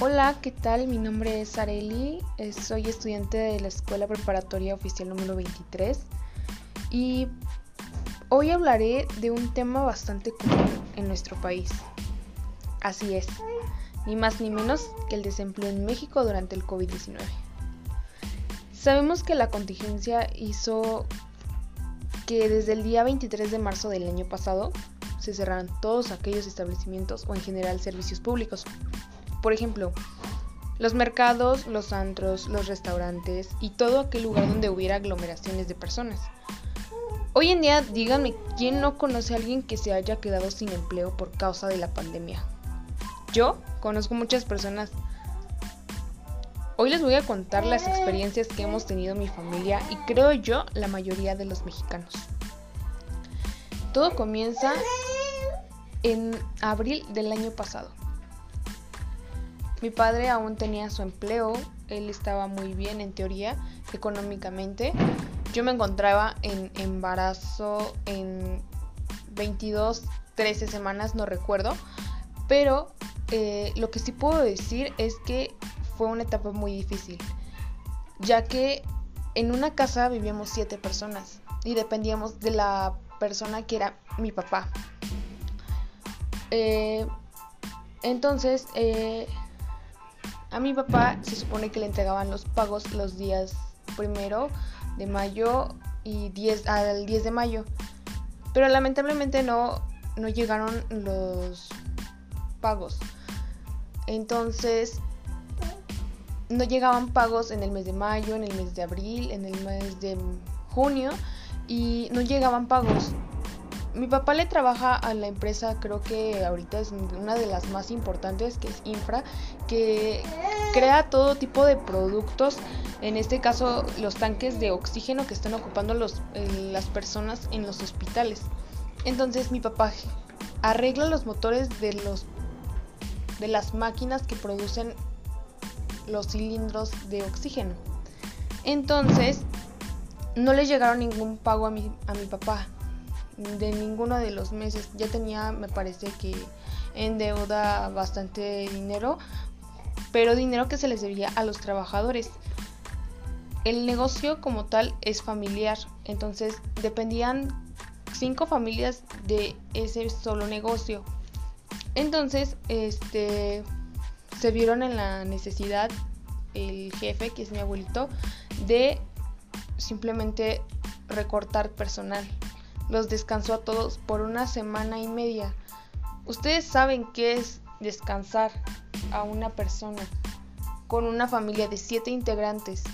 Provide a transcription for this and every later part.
Hola, ¿qué tal? Mi nombre es Areli, eh, soy estudiante de la Escuela Preparatoria Oficial número 23 y hoy hablaré de un tema bastante común en nuestro país. Así es, ni más ni menos que el desempleo en México durante el COVID-19. Sabemos que la contingencia hizo que desde el día 23 de marzo del año pasado se cerraran todos aquellos establecimientos o en general servicios públicos por ejemplo, los mercados, los antros, los restaurantes y todo aquel lugar donde hubiera aglomeraciones de personas. Hoy en día, díganme, ¿quién no conoce a alguien que se haya quedado sin empleo por causa de la pandemia? Yo conozco muchas personas. Hoy les voy a contar las experiencias que hemos tenido mi familia y creo yo la mayoría de los mexicanos. Todo comienza en abril del año pasado. Mi padre aún tenía su empleo, él estaba muy bien en teoría, económicamente. Yo me encontraba en embarazo en 22, 13 semanas, no recuerdo, pero eh, lo que sí puedo decir es que fue una etapa muy difícil, ya que en una casa vivíamos siete personas y dependíamos de la persona que era mi papá. Eh, entonces, eh, a mi papá se supone que le entregaban los pagos los días primero de mayo y 10 al 10 de mayo. Pero lamentablemente no, no llegaron los pagos. Entonces, no llegaban pagos en el mes de mayo, en el mes de abril, en el mes de junio y no llegaban pagos mi papá le trabaja a la empresa, creo que ahorita es una de las más importantes, que es Infra, que crea todo tipo de productos, en este caso los tanques de oxígeno que están ocupando los, eh, las personas en los hospitales. Entonces mi papá arregla los motores de los de las máquinas que producen los cilindros de oxígeno. Entonces, no le llegaron ningún pago a mi, a mi papá de ninguno de los meses. Ya tenía, me parece que en deuda bastante dinero, pero dinero que se les debía a los trabajadores. El negocio como tal es familiar, entonces dependían cinco familias de ese solo negocio. Entonces, este se vieron en la necesidad el jefe, que es mi abuelito, de simplemente recortar personal los descansó a todos por una semana y media. Ustedes saben qué es descansar a una persona con una familia de siete integrantes.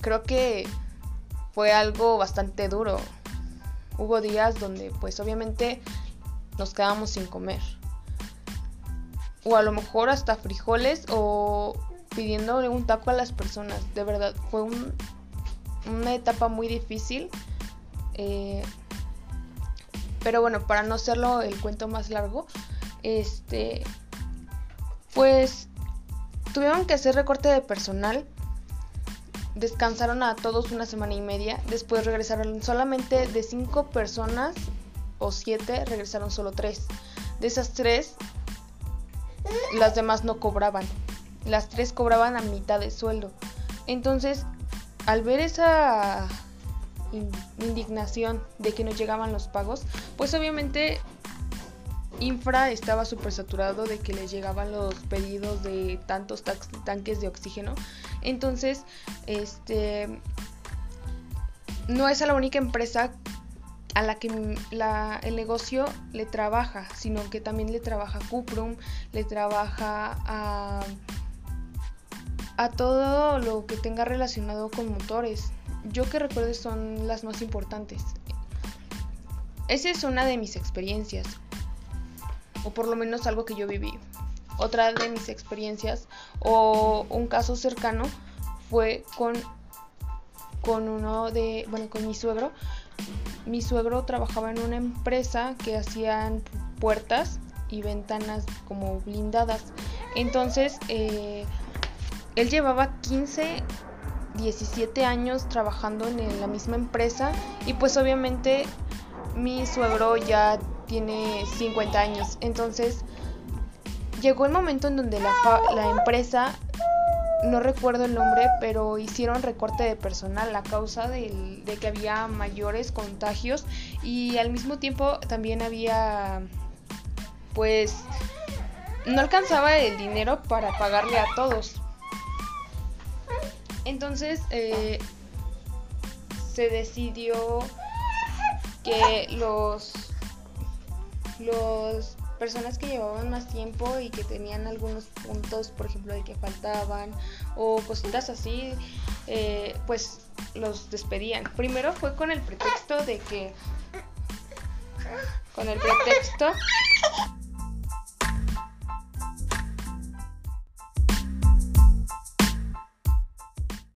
Creo que fue algo bastante duro. Hubo días donde pues obviamente nos quedamos sin comer. O a lo mejor hasta frijoles o pidiéndole un taco a las personas. De verdad, fue un una etapa muy difícil. Eh, pero bueno, para no hacerlo el cuento más largo, este, pues tuvieron que hacer recorte de personal. Descansaron a todos una semana y media. Después regresaron solamente de cinco personas o siete, regresaron solo tres. De esas tres, las demás no cobraban. Las tres cobraban a mitad de sueldo. Entonces, al ver esa indignación de que no llegaban los pagos, pues obviamente Infra estaba súper saturado de que les llegaban los pedidos de tantos tanques de oxígeno. Entonces, este no es la única empresa a la que el negocio le trabaja, sino que también le trabaja Cuprum, le trabaja a a todo lo que tenga relacionado con motores. Yo que recuerdo son las más importantes. Esa es una de mis experiencias, o por lo menos algo que yo viví. Otra de mis experiencias, o un caso cercano, fue con, con uno de, bueno, con mi suegro. Mi suegro trabajaba en una empresa que hacían puertas y ventanas como blindadas. Entonces, eh, él llevaba 15, 17 años trabajando en la misma empresa y pues obviamente mi suegro ya tiene 50 años. Entonces, llegó el momento en donde la, empresa no recuerdo el nombre, pero hicieron recorte de personal a causa de que había mayores contagios y al mismo tiempo también había, pues, no alcanzaba el dinero para pagarle a todos. Entonces eh, se decidió que los los personas que llevaban más tiempo y que tenían algunos puntos, por ejemplo, de que faltaban o cositas así, eh, pues los despedían. Primero fue con el pretexto de que, con el pretexto